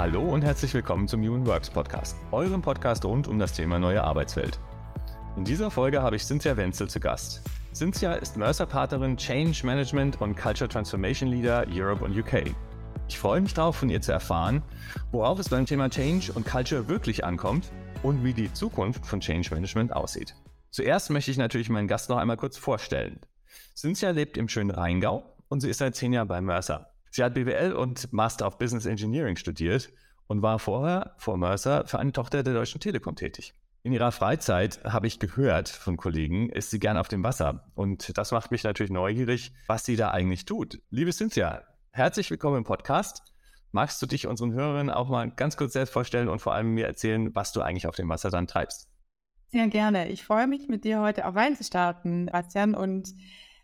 Hallo und herzlich willkommen zum Human Works Podcast, eurem Podcast rund um das Thema neue Arbeitswelt. In dieser Folge habe ich Cynthia Wenzel zu Gast. Cynthia ist Mercer-Partnerin Change Management und Culture Transformation Leader Europe und UK. Ich freue mich darauf, von ihr zu erfahren, worauf es beim Thema Change und Culture wirklich ankommt und wie die Zukunft von Change Management aussieht. Zuerst möchte ich natürlich meinen Gast noch einmal kurz vorstellen. Cynthia lebt im schönen Rheingau und sie ist seit zehn Jahren bei Mercer. Sie hat BWL und Master of Business Engineering studiert und war vorher vor Mercer für eine Tochter der Deutschen Telekom tätig. In ihrer Freizeit habe ich gehört von Kollegen, ist sie gern auf dem Wasser. Und das macht mich natürlich neugierig, was sie da eigentlich tut. Liebe Cynthia, herzlich willkommen im Podcast. Magst du dich unseren Hörerinnen auch mal ganz kurz selbst vorstellen und vor allem mir erzählen, was du eigentlich auf dem Wasser dann treibst? Sehr gerne. Ich freue mich, mit dir heute auf Wein zu starten, Bastian. Und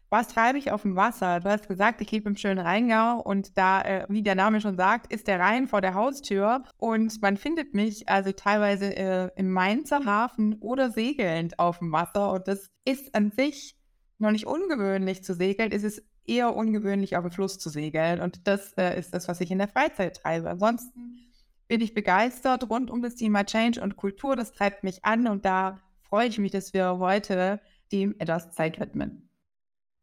was treibe ich auf dem Wasser? Du hast gesagt, ich lebe im schönen Rheingau und da, äh, wie der Name schon sagt, ist der Rhein vor der Haustür und man findet mich also teilweise äh, im Mainzer Hafen oder segelnd auf dem Wasser und das ist an sich noch nicht ungewöhnlich zu segeln. Es ist eher ungewöhnlich, auf dem Fluss zu segeln und das äh, ist das, was ich in der Freizeit treibe. Ansonsten bin ich begeistert rund um das Thema Change und Kultur. Das treibt mich an und da freue ich mich, dass wir heute dem etwas Zeit widmen.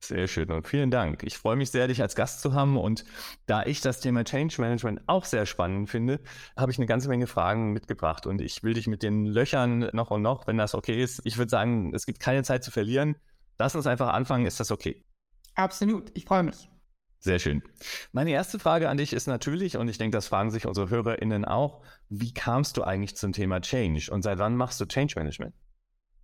Sehr schön und vielen Dank. Ich freue mich sehr, dich als Gast zu haben. Und da ich das Thema Change Management auch sehr spannend finde, habe ich eine ganze Menge Fragen mitgebracht. Und ich will dich mit den Löchern noch und noch, wenn das okay ist. Ich würde sagen, es gibt keine Zeit zu verlieren. Lass uns einfach anfangen. Ist das okay? Absolut. Ich freue mich. Sehr schön. Meine erste Frage an dich ist natürlich, und ich denke, das fragen sich unsere HörerInnen auch, wie kamst du eigentlich zum Thema Change und seit wann machst du Change Management?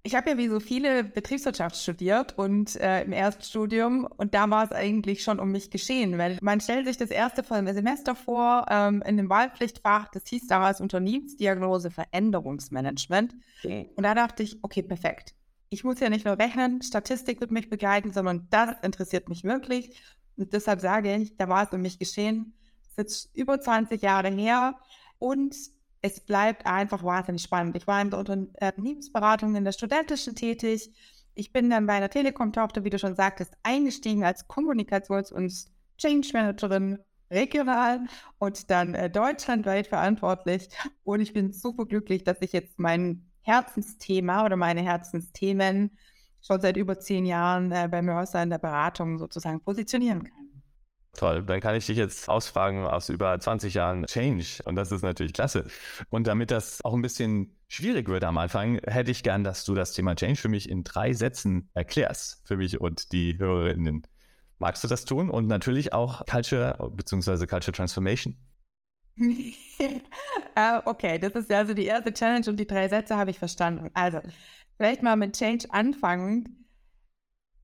Ich habe ja wie so viele Betriebswirtschaft studiert und äh, im Erststudium und da war es eigentlich schon um mich geschehen, weil man stellt sich das erste Semester vor ähm, in dem Wahlpflichtfach, das hieß damals Unternehmensdiagnose Veränderungsmanagement okay. und da dachte ich, okay, perfekt. Ich muss ja nicht nur rechnen, Statistik wird mich begleiten, sondern das interessiert mich wirklich und deshalb sage ich, da war es um mich geschehen. Das ist jetzt über 20 Jahre her und es bleibt einfach wahnsinnig spannend. Ich war in der Unternehmensberatung in der studentischen tätig. Ich bin dann bei einer Telekom-Tochter, wie du schon sagtest, eingestiegen als Kommunikations- und Change Managerin regional und dann äh, deutschlandweit verantwortlich. Und ich bin super glücklich, dass ich jetzt mein Herzensthema oder meine Herzensthemen schon seit über zehn Jahren äh, bei Mercer in der Beratung sozusagen positionieren kann. Toll, dann kann ich dich jetzt ausfragen aus über 20 Jahren Change und das ist natürlich klasse. Und damit das auch ein bisschen schwierig wird am Anfang, hätte ich gern, dass du das Thema Change für mich in drei Sätzen erklärst, für mich und die Hörerinnen. Magst du das tun? Und natürlich auch Culture bzw. Culture Transformation? uh, okay, das ist also die erste Challenge und die drei Sätze habe ich verstanden. Also, vielleicht mal mit Change anfangen.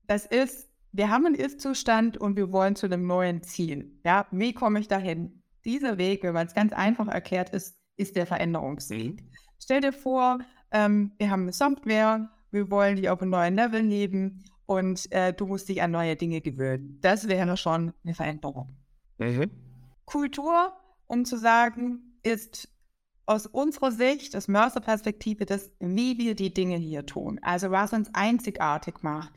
Das ist wir haben einen Ist-Zustand und wir wollen zu einem neuen Ziel. Ja, wie komme ich dahin? Dieser Weg, wenn man es ganz einfach erklärt, ist, ist der Veränderungsweg. Mhm. Stell dir vor, ähm, wir haben eine Software, wir wollen die auf einem neuen Level heben und äh, du musst dich an neue Dinge gewöhnen. Das wäre schon eine Veränderung. Mhm. Kultur, um zu sagen, ist aus unserer Sicht, aus Mercer-Perspektive, das, wie wir die Dinge hier tun. Also was uns einzigartig macht.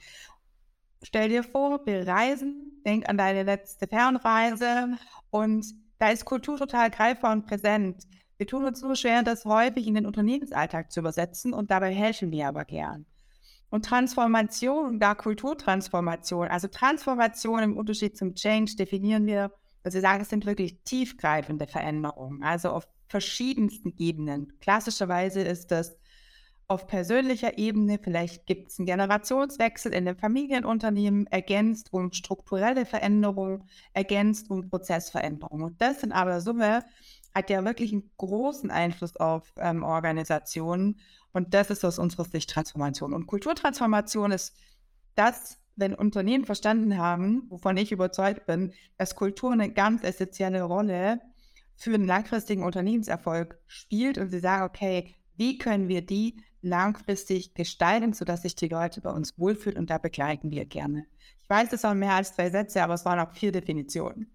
Stell dir vor, wir reisen, denk an deine letzte Fernreise und da ist Kultur total greifbar und präsent. Wir tun uns nur schwer, das häufig in den Unternehmensalltag zu übersetzen und dabei helfen wir aber gern. Und Transformation, da Kulturtransformation, also Transformation im Unterschied zum Change definieren wir, dass wir sagen, es sind wirklich tiefgreifende Veränderungen, also auf verschiedensten Ebenen. Klassischerweise ist das auf persönlicher Ebene, vielleicht gibt es einen Generationswechsel in den Familienunternehmen, ergänzt um strukturelle Veränderungen, ergänzt um Prozessveränderungen. Und das in aber Summe hat ja wirklich einen großen Einfluss auf ähm, Organisationen. Und das ist aus unserer Sicht Transformation. Und Kulturtransformation ist das, wenn Unternehmen verstanden haben, wovon ich überzeugt bin, dass Kultur eine ganz essentielle Rolle für einen langfristigen Unternehmenserfolg spielt und sie sagen, okay, wie können wir die langfristig gestalten, sodass sich die Leute bei uns wohlfühlen und da begleiten wir gerne. Ich weiß, es waren mehr als zwei Sätze, aber es waren auch vier Definitionen.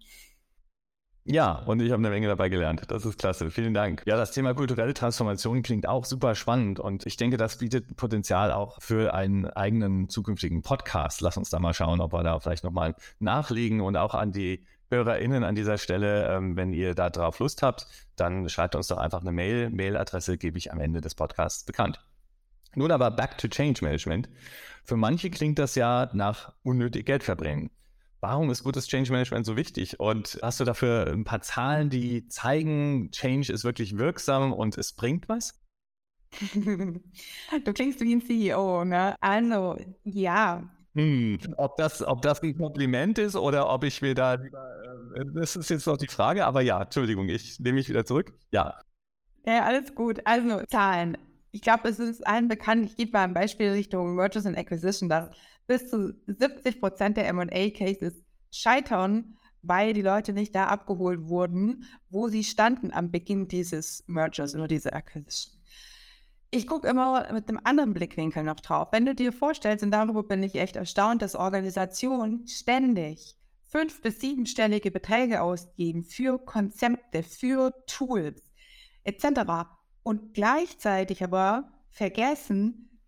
Ja, und ich habe eine Menge dabei gelernt. Das ist klasse. Vielen Dank. Ja, das Thema kulturelle Transformation klingt auch super spannend und ich denke, das bietet Potenzial auch für einen eigenen zukünftigen Podcast. Lass uns da mal schauen, ob wir da vielleicht nochmal nachlegen und auch an die HörerInnen an dieser Stelle, ähm, wenn ihr da drauf Lust habt, dann schreibt uns doch einfach eine Mail. Mailadresse gebe ich am Ende des Podcasts bekannt. Nun aber back to Change Management. Für manche klingt das ja nach unnötig Geld verbringen. Warum ist gutes Change Management so wichtig? Und hast du dafür ein paar Zahlen, die zeigen, Change ist wirklich wirksam und es bringt was? du klingst wie ein CEO, ne? Also, ja. Hm, ob, das, ob das ein Kompliment ist oder ob ich mir da lieber, äh, das ist jetzt noch die Frage, aber ja, Entschuldigung, ich nehme mich wieder zurück. Ja. Ja, alles gut. Also, Zahlen. Ich glaube, es ist allen bekannt, ich gebe mal ein Beispiel Richtung Mergers and Acquisition, dass bis zu 70 Prozent der MA-Cases scheitern, weil die Leute nicht da abgeholt wurden, wo sie standen am Beginn dieses Mergers oder dieser Acquisition. Ich gucke immer mit einem anderen Blickwinkel noch drauf. Wenn du dir vorstellst, und darüber bin ich echt erstaunt, dass Organisationen ständig fünf- bis siebenstellige Beträge ausgeben für Konzepte, für Tools etc. und gleichzeitig aber vergessen,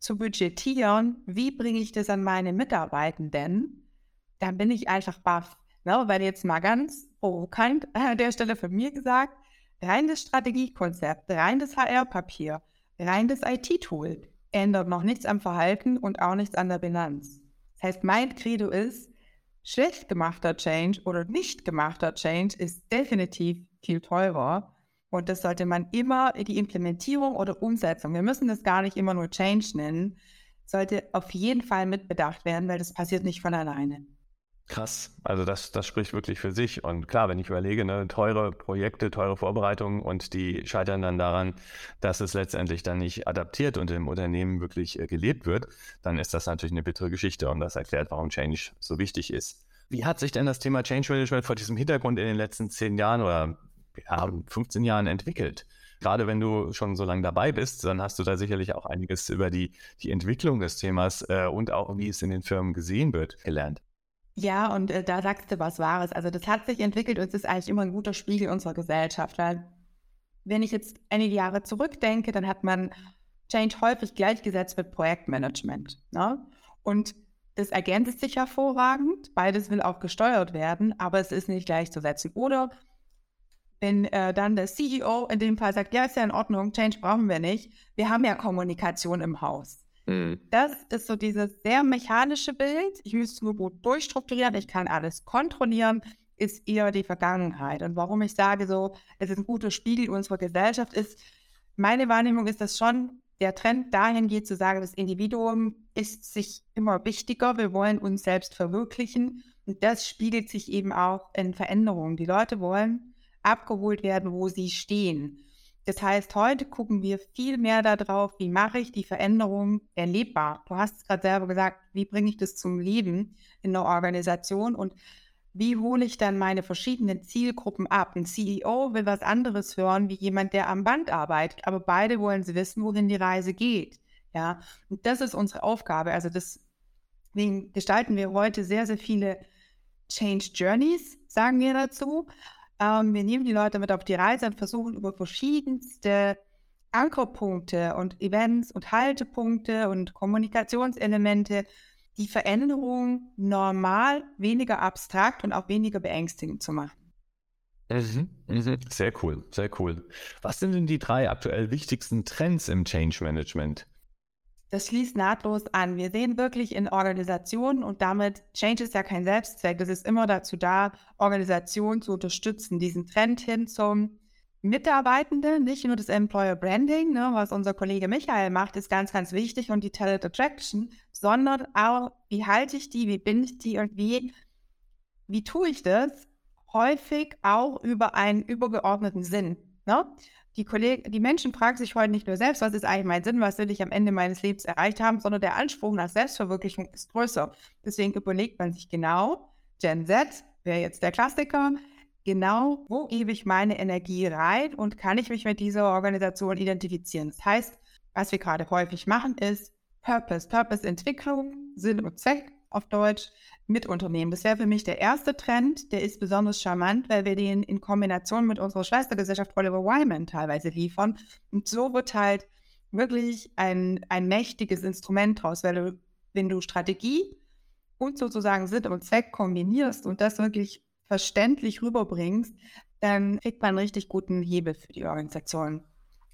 zu budgetieren, wie bringe ich das an meine Mitarbeitenden, dann bin ich einfach baff. Ne? Weil jetzt mal ganz provokant an der Stelle von mir gesagt, rein das Strategiekonzept, rein das HR-Papier, rein das IT-Tool ändert noch nichts am Verhalten und auch nichts an der Bilanz. Das heißt, mein Credo ist, schlecht gemachter Change oder nicht gemachter Change ist definitiv viel teurer und das sollte man immer die Implementierung oder Umsetzung, wir müssen das gar nicht immer nur Change nennen, sollte auf jeden Fall mitbedacht werden, weil das passiert nicht von alleine. Krass, also das, das spricht wirklich für sich. Und klar, wenn ich überlege, ne, teure Projekte, teure Vorbereitungen und die scheitern dann daran, dass es letztendlich dann nicht adaptiert und im Unternehmen wirklich äh, gelebt wird, dann ist das natürlich eine bittere Geschichte und das erklärt, warum Change so wichtig ist. Wie hat sich denn das Thema Change Management vor diesem Hintergrund in den letzten zehn Jahren oder ja, 15 Jahren entwickelt? Gerade wenn du schon so lange dabei bist, dann hast du da sicherlich auch einiges über die, die Entwicklung des Themas äh, und auch wie es in den Firmen gesehen wird, gelernt. Ja, und äh, da sagst du was Wahres. Also das hat sich entwickelt und es ist eigentlich immer ein guter Spiegel unserer Gesellschaft. Weil wenn ich jetzt einige Jahre zurückdenke, dann hat man Change häufig gleichgesetzt mit Projektmanagement. Ne? Und das ergänzt sich hervorragend. Beides will auch gesteuert werden, aber es ist nicht gleichzusetzen. Oder wenn äh, dann der CEO in dem Fall sagt, ja, ist ja in Ordnung, Change brauchen wir nicht. Wir haben ja Kommunikation im Haus. Mhm. Das ist so dieses sehr mechanische Bild. Ich muss es nur gut durchstrukturieren, ich kann alles kontrollieren, ist eher die Vergangenheit. Und warum ich sage so, es ist ein guter Spiegel unserer Gesellschaft, ist, meine Wahrnehmung ist, dass schon der Trend dahin geht zu sagen, das Individuum ist sich immer wichtiger, wir wollen uns selbst verwirklichen. Und das spiegelt sich eben auch in Veränderungen. Die Leute wollen abgeholt werden, wo sie stehen. Das heißt, heute gucken wir viel mehr darauf, wie mache ich die Veränderung erlebbar. Du hast es gerade selber gesagt, wie bringe ich das zum Leben in der Organisation und wie hole ich dann meine verschiedenen Zielgruppen ab? Ein CEO will was anderes hören wie jemand, der am Band arbeitet, aber beide wollen sie wissen, wohin die Reise geht. Ja, und das ist unsere Aufgabe. Also deswegen gestalten wir heute sehr, sehr viele Change Journeys, sagen wir dazu. Ähm, wir nehmen die Leute mit auf die Reise und versuchen über verschiedenste Ankerpunkte und Events und Haltepunkte und Kommunikationselemente die Veränderung normal, weniger abstrakt und auch weniger beängstigend zu machen. Mhm, mhm. Sehr cool, sehr cool. Was sind denn die drei aktuell wichtigsten Trends im Change Management? Das schließt nahtlos an. Wir sehen wirklich in Organisationen und damit, Change ist ja kein Selbstzweck, das ist immer dazu da, Organisationen zu unterstützen, diesen Trend hin zum Mitarbeitenden, nicht nur das Employer Branding, ne, was unser Kollege Michael macht, ist ganz, ganz wichtig und die Talent Attraction, sondern auch, wie halte ich die, wie bin ich die und wie, wie tue ich das? Häufig auch über einen übergeordneten Sinn. Ne? die, Kollegen, die Menschen fragen sich heute nicht nur selbst, was ist eigentlich mein Sinn, was will ich am Ende meines Lebens erreicht haben, sondern der Anspruch nach Selbstverwirklichung ist größer. Deswegen überlegt man sich genau, Gen Z wäre jetzt der Klassiker, genau, wo gebe ich meine Energie rein und kann ich mich mit dieser Organisation identifizieren. Das heißt, was wir gerade häufig machen, ist Purpose, Purpose-Entwicklung, Sinn und Zweck auf Deutsch mit Unternehmen. Das wäre für mich der erste Trend, der ist besonders charmant, weil wir den in Kombination mit unserer Schwestergesellschaft Oliver Wyman teilweise liefern. Und so wird halt wirklich ein, ein mächtiges Instrument draus, weil du, wenn du Strategie und sozusagen Sinn und Zweck kombinierst und das wirklich verständlich rüberbringst, dann kriegt man einen richtig guten Hebel für die Organisation.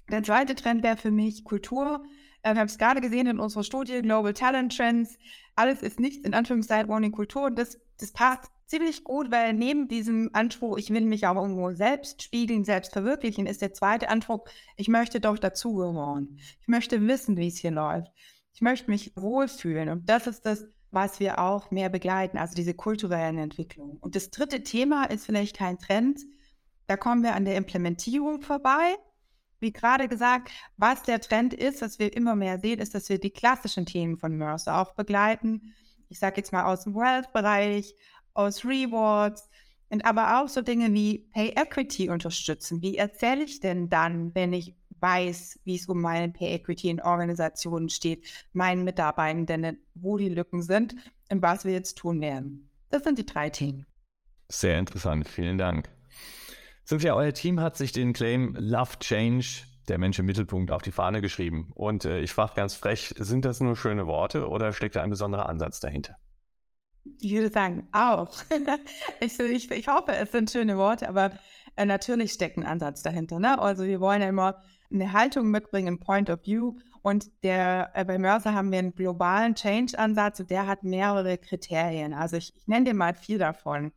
Der zweite Trend wäre für mich Kultur. Äh, wir haben es gerade gesehen in unserer Studie Global Talent Trends. Alles ist nichts in Anführungszeichen ohne Kultur. Und das, das passt ziemlich gut, weil neben diesem Anspruch, ich will mich auch irgendwo selbst spiegeln, selbst verwirklichen, ist der zweite Anspruch, ich möchte doch dazugehören. Ich möchte wissen, wie es hier läuft. Ich möchte mich wohlfühlen. Und das ist das, was wir auch mehr begleiten, also diese kulturellen Entwicklungen. Und das dritte Thema ist vielleicht kein Trend. Da kommen wir an der Implementierung vorbei wie gerade gesagt, was der Trend ist, was wir immer mehr sehen, ist, dass wir die klassischen Themen von Mercer auch begleiten. Ich sage jetzt mal aus dem Wealth-Bereich, aus Rewards und aber auch so Dinge wie Pay Equity unterstützen. Wie erzähle ich denn dann, wenn ich weiß, wie es um meine Pay Equity in Organisationen steht, meinen Mitarbeitenden, wo die Lücken sind und was wir jetzt tun werden. Das sind die drei Themen. Sehr interessant, vielen Dank. Cynthia, euer Team hat sich den Claim Love Change, der Mensch im Mittelpunkt, auf die Fahne geschrieben. Und äh, ich frage ganz frech, sind das nur schöne Worte oder steckt da ein besonderer Ansatz dahinter? Ich würde sagen, auch. ich, ich, ich, hoffe, es sind schöne Worte, aber äh, natürlich steckt ein Ansatz dahinter. Ne? Also wir wollen ja immer eine Haltung mitbringen, ein Point of View. Und der, äh, bei Mercer haben wir einen globalen Change-Ansatz und der hat mehrere Kriterien. Also ich, ich nenne dir mal vier davon.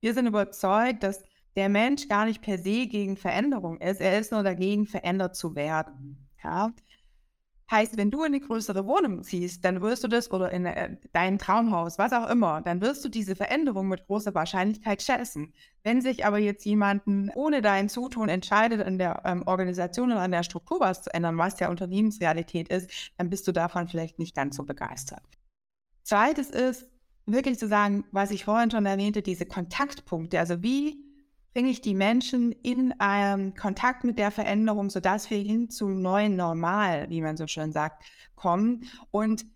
Wir sind überzeugt, dass der Mensch gar nicht per se gegen Veränderung ist. Er ist nur dagegen, verändert zu werden. Ja? Heißt, wenn du in eine größere Wohnung ziehst, dann wirst du das oder in äh, dein Traumhaus, was auch immer, dann wirst du diese Veränderung mit großer Wahrscheinlichkeit schätzen. Wenn sich aber jetzt jemanden ohne dein Zutun entscheidet, in der ähm, Organisation oder an der Struktur was zu ändern, was der Unternehmensrealität ist, dann bist du davon vielleicht nicht ganz so begeistert. Zweites ist, wirklich zu sagen, was ich vorhin schon erwähnte, diese Kontaktpunkte. Also wie bringe ich die Menschen in ähm, Kontakt mit der Veränderung, sodass wir hin zum neuen Normal, wie man so schön sagt, kommen. Und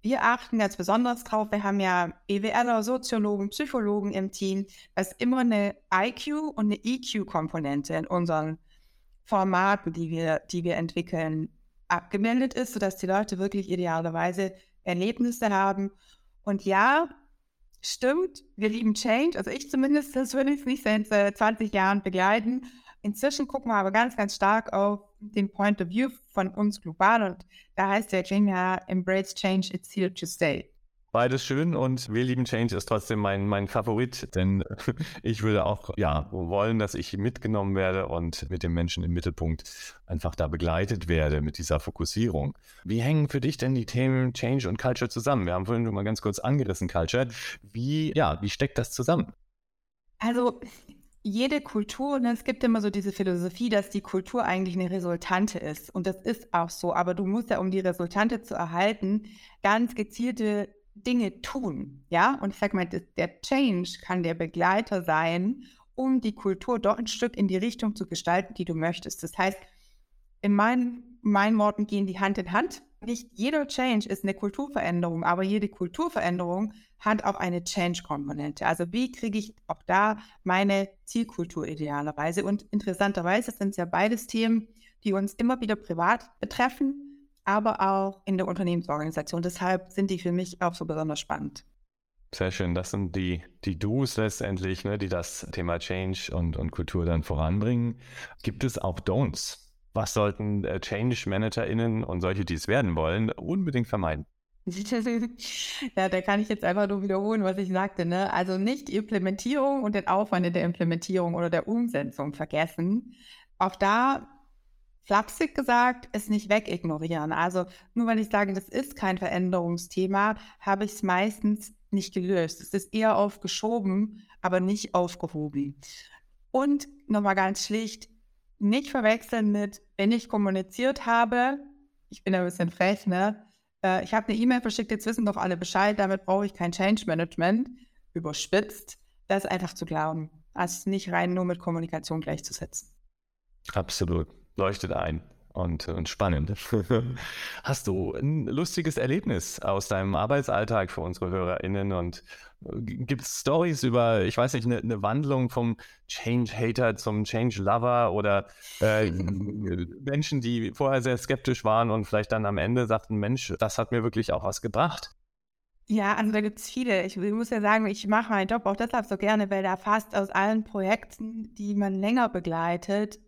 wir achten ganz besonders drauf, wir haben ja BWLer, Soziologen, Psychologen im Team, dass immer eine IQ und eine EQ-Komponente in unseren Formaten, die wir, die wir entwickeln, abgemeldet ist, sodass die Leute wirklich idealerweise Erlebnisse haben. Und ja, Stimmt, wir lieben Change. Also ich zumindest, das würde ich nicht seit äh, 20 Jahren begleiten. Inzwischen gucken wir aber ganz, ganz stark auf den Point of View von uns global und da heißt der Claim ja Embrace Change, it's here to stay. Beides schön und wir lieben Change ist trotzdem mein, mein Favorit, denn ich würde auch ja, wollen, dass ich mitgenommen werde und mit dem Menschen im Mittelpunkt einfach da begleitet werde mit dieser Fokussierung. Wie hängen für dich denn die Themen Change und Culture zusammen? Wir haben vorhin schon mal ganz kurz angerissen, Culture. Wie, ja, wie steckt das zusammen? Also jede Kultur, ne, es gibt immer so diese Philosophie, dass die Kultur eigentlich eine Resultante ist. Und das ist auch so. Aber du musst ja, um die Resultante zu erhalten, ganz gezielte Dinge tun. Ja, und ich sage mal, der Change kann der Begleiter sein, um die Kultur dort ein Stück in die Richtung zu gestalten, die du möchtest. Das heißt, in meinen, meinen Worten gehen die Hand in Hand. Nicht jeder Change ist eine Kulturveränderung, aber jede Kulturveränderung hat auch eine Change-Komponente. Also wie kriege ich auch da meine Zielkultur idealerweise? Und interessanterweise sind es ja beides Themen, die uns immer wieder privat betreffen, aber auch in der Unternehmensorganisation. Deshalb sind die für mich auch so besonders spannend. Sehr schön. Das sind die, die Do's letztendlich, ne, die das Thema Change und, und Kultur dann voranbringen. Gibt es auch Don'ts? Was sollten äh, Change-ManagerInnen und solche, die es werden wollen, unbedingt vermeiden? ja, da kann ich jetzt einfach nur wiederholen, was ich sagte. Ne? Also nicht die Implementierung und den Aufwand in der Implementierung oder der Umsetzung vergessen. Auch da flapsig gesagt, es nicht wegignorieren. Also nur weil ich sage, das ist kein Veränderungsthema, habe ich es meistens nicht gelöst. Es ist eher aufgeschoben, aber nicht aufgehoben. Und nochmal ganz schlicht, nicht verwechseln mit, wenn ich kommuniziert habe, ich bin ein bisschen frech, ne? Äh, ich habe eine E-Mail verschickt, jetzt wissen doch alle Bescheid, damit brauche ich kein Change Management. Überspitzt, das ist einfach zu glauben. Also nicht rein nur mit Kommunikation gleichzusetzen. Absolut leuchtet ein. und, und spannend. Hast du ein lustiges Erlebnis aus deinem Arbeitsalltag für unsere HörerInnen und äh, gibt es Stories über, ich weiß nicht, eine, eine Wandlung vom Change-Hater zum Change-Lover oder äh, Menschen, die vorher sehr skeptisch waren und vielleicht dann am Ende sagten, Mensch, das hat mir wirklich auch was gebracht? Ja, also da gibt es viele. Ich, ich muss ja sagen, ich mache meinen Job auch deshalb so gerne, weil da fast aus allen Projekten, die man länger begleitet,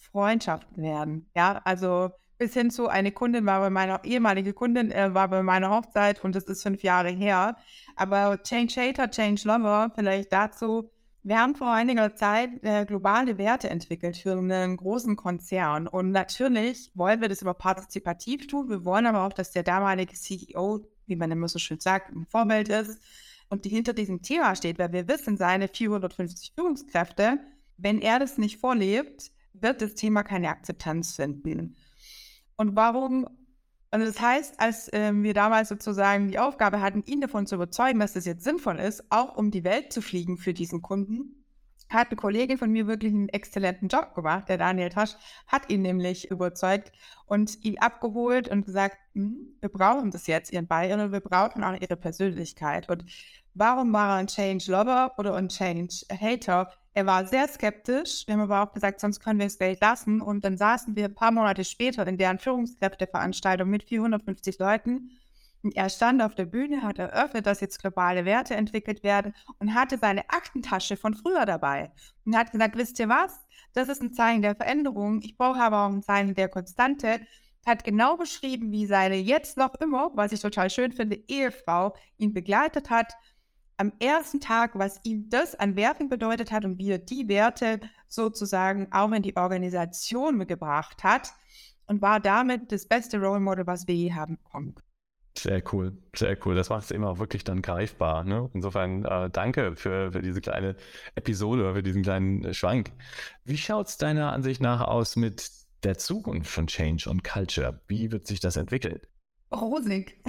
Freundschaften werden. Ja, also bis hin zu eine Kundin war bei meiner ehemalige Kundin äh, war bei meiner Hochzeit und das ist fünf Jahre her. Aber Change Hater, Change Lover, vielleicht dazu. Wir haben vor einiger Zeit äh, globale Werte entwickelt für einen großen Konzern. Und natürlich wollen wir das aber partizipativ tun. Wir wollen aber auch, dass der damalige CEO wie man immer so schön sagt, ein Vorbild ist und die hinter diesem Thema steht, weil wir wissen, seine 450 Führungskräfte, wenn er das nicht vorlebt, wird das Thema keine Akzeptanz finden. Und warum? Und das heißt, als äh, wir damals sozusagen die Aufgabe hatten, ihn davon zu überzeugen, dass das jetzt sinnvoll ist, auch um die Welt zu fliegen für diesen Kunden, hat eine Kollegin von mir wirklich einen exzellenten Job gemacht. Der Daniel Tasch hat ihn nämlich überzeugt und ihn abgeholt und gesagt, hm, wir brauchen das jetzt, ihren Bayern, und wir brauchen auch ihre Persönlichkeit. Und warum war er ein Change Lover oder ein Change Hater? Er war sehr skeptisch. Wir haben aber auch gesagt, sonst können wir es gleich lassen. Und dann saßen wir ein paar Monate später in deren Führungskräfteveranstaltung mit 450 Leuten er stand auf der Bühne, hat eröffnet, dass jetzt globale Werte entwickelt werden und hatte seine Aktentasche von früher dabei und hat gesagt, wisst ihr was? Das ist ein Zeichen der Veränderung. Ich brauche aber auch ein Zeichen der Konstante. Hat genau beschrieben, wie seine jetzt noch immer, was ich total schön finde, Ehefrau ihn begleitet hat am ersten Tag, was ihm das an Werten bedeutet hat und wie er die Werte sozusagen auch in die Organisation gebracht hat und war damit das beste Role Model, was wir je haben bekommen. Sehr cool, sehr cool. Das macht es immer wirklich dann greifbar. Ne? Insofern äh, danke für, für diese kleine Episode, für diesen kleinen Schwank. Wie schaut es deiner Ansicht nach aus mit der Zukunft von Change und Culture? Wie wird sich das entwickeln? Rosig.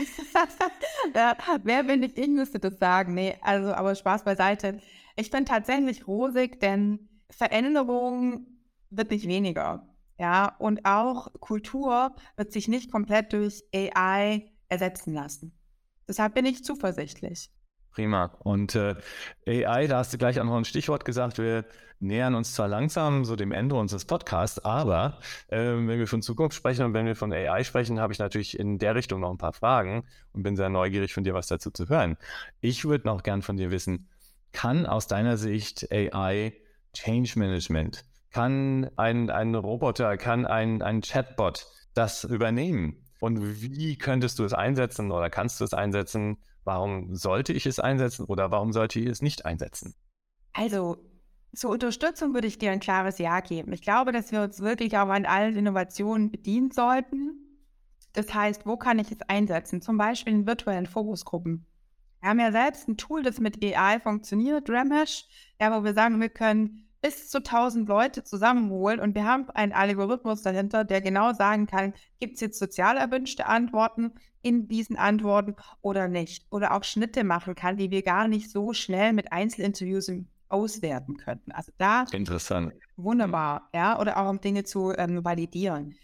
wer bin ich? Ich müsste das sagen. Nee, also, aber Spaß beiseite. Ich bin tatsächlich rosig, denn Veränderung wird nicht weniger. Ja, und auch Kultur wird sich nicht komplett durch AI ersetzen lassen. Deshalb bin ich zuversichtlich. Prima. Und äh, AI, da hast du gleich auch noch ein Stichwort gesagt. Wir nähern uns zwar langsam so dem Ende unseres Podcasts, aber äh, wenn wir von Zukunft sprechen und wenn wir von AI sprechen, habe ich natürlich in der Richtung noch ein paar Fragen und bin sehr neugierig von dir was dazu zu hören. Ich würde noch gern von dir wissen, kann aus deiner Sicht AI Change Management, kann ein, ein Roboter, kann ein, ein Chatbot das übernehmen? Und wie könntest du es einsetzen oder kannst du es einsetzen? Warum sollte ich es einsetzen oder warum sollte ich es nicht einsetzen? Also zur Unterstützung würde ich dir ein klares Ja geben. Ich glaube, dass wir uns wirklich auch an allen Innovationen bedienen sollten. Das heißt, wo kann ich es einsetzen? Zum Beispiel in virtuellen Fokusgruppen. Wir haben ja selbst ein Tool, das mit AI funktioniert, Ramesh, ja, wo wir sagen, wir können bis zu 1000 Leute zusammenholen und wir haben einen Algorithmus dahinter, der genau sagen kann, gibt es jetzt sozial erwünschte Antworten in diesen Antworten oder nicht. Oder auch Schnitte machen kann, die wir gar nicht so schnell mit Einzelinterviews auswerten könnten. Also da interessant. Wunderbar, ja, oder auch um Dinge zu ähm, validieren.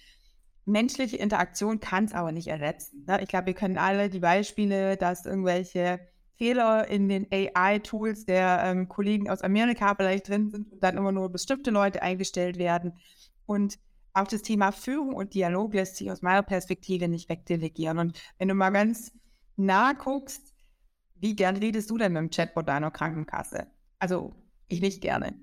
Menschliche Interaktion kann es aber nicht ersetzen. Ne? Ich glaube, wir können alle die Beispiele, dass irgendwelche Fehler in den AI-Tools der ähm, Kollegen aus Amerika vielleicht drin sind und dann immer nur bestimmte Leute eingestellt werden. Und auch das Thema Führung und Dialog lässt sich aus meiner Perspektive nicht wegdelegieren. Und wenn du mal ganz nah guckst, wie gern redest du denn mit dem Chatbot deiner Krankenkasse? Also, ich nicht gerne.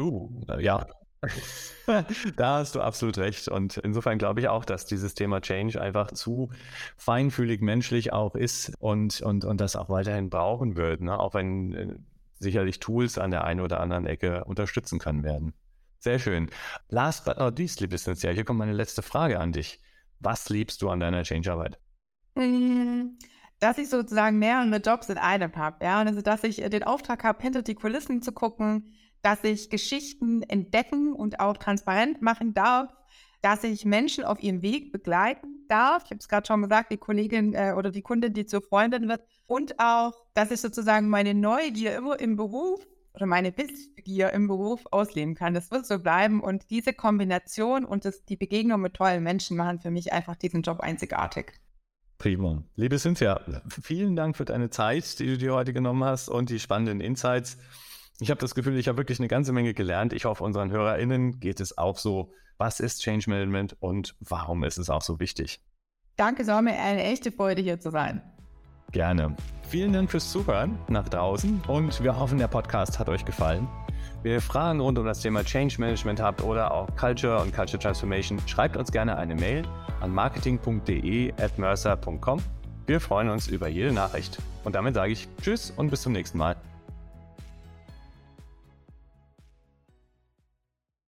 Uh, ja, da hast du absolut recht. Und insofern glaube ich auch, dass dieses Thema Change einfach zu feinfühlig menschlich auch ist und, und, und das auch weiterhin brauchen wird, ne? auch wenn äh, sicherlich Tools an der einen oder anderen Ecke unterstützen können werden. Sehr schön. Last but not least, liebe Cynthia, hier kommt meine letzte Frage an dich. Was liebst du an deiner Change-Arbeit? Hm, dass ich sozusagen mehrere Jobs in einem habe. Ja? Also, dass ich den Auftrag habe, hinter die Kulissen zu gucken, dass ich Geschichten entdecken und auch transparent machen darf, dass ich Menschen auf ihrem Weg begleiten darf. Ich habe es gerade schon gesagt, die Kollegin äh, oder die Kundin, die zur Freundin wird. Und auch, dass ich sozusagen meine Neugier immer im Beruf oder meine Wissgier im Beruf ausleben kann. Das wird so bleiben. Und diese Kombination und das, die Begegnung mit tollen Menschen machen für mich einfach diesen Job einzigartig. Prima. Liebe Cynthia, vielen Dank für deine Zeit, die du dir heute genommen hast und die spannenden Insights. Ich habe das Gefühl, ich habe wirklich eine ganze Menge gelernt. Ich hoffe, unseren HörerInnen geht es auch so. Was ist Change Management und warum ist es auch so wichtig? Danke, es war mir eine echte Freude, hier zu sein. Gerne. Vielen Dank fürs Zuhören nach draußen und wir hoffen, der Podcast hat euch gefallen. Wenn ihr Fragen rund um das Thema Change Management habt oder auch Culture und Culture Transformation, schreibt uns gerne eine Mail an marketing.de@mercer.com. Wir freuen uns über jede Nachricht. Und damit sage ich Tschüss und bis zum nächsten Mal.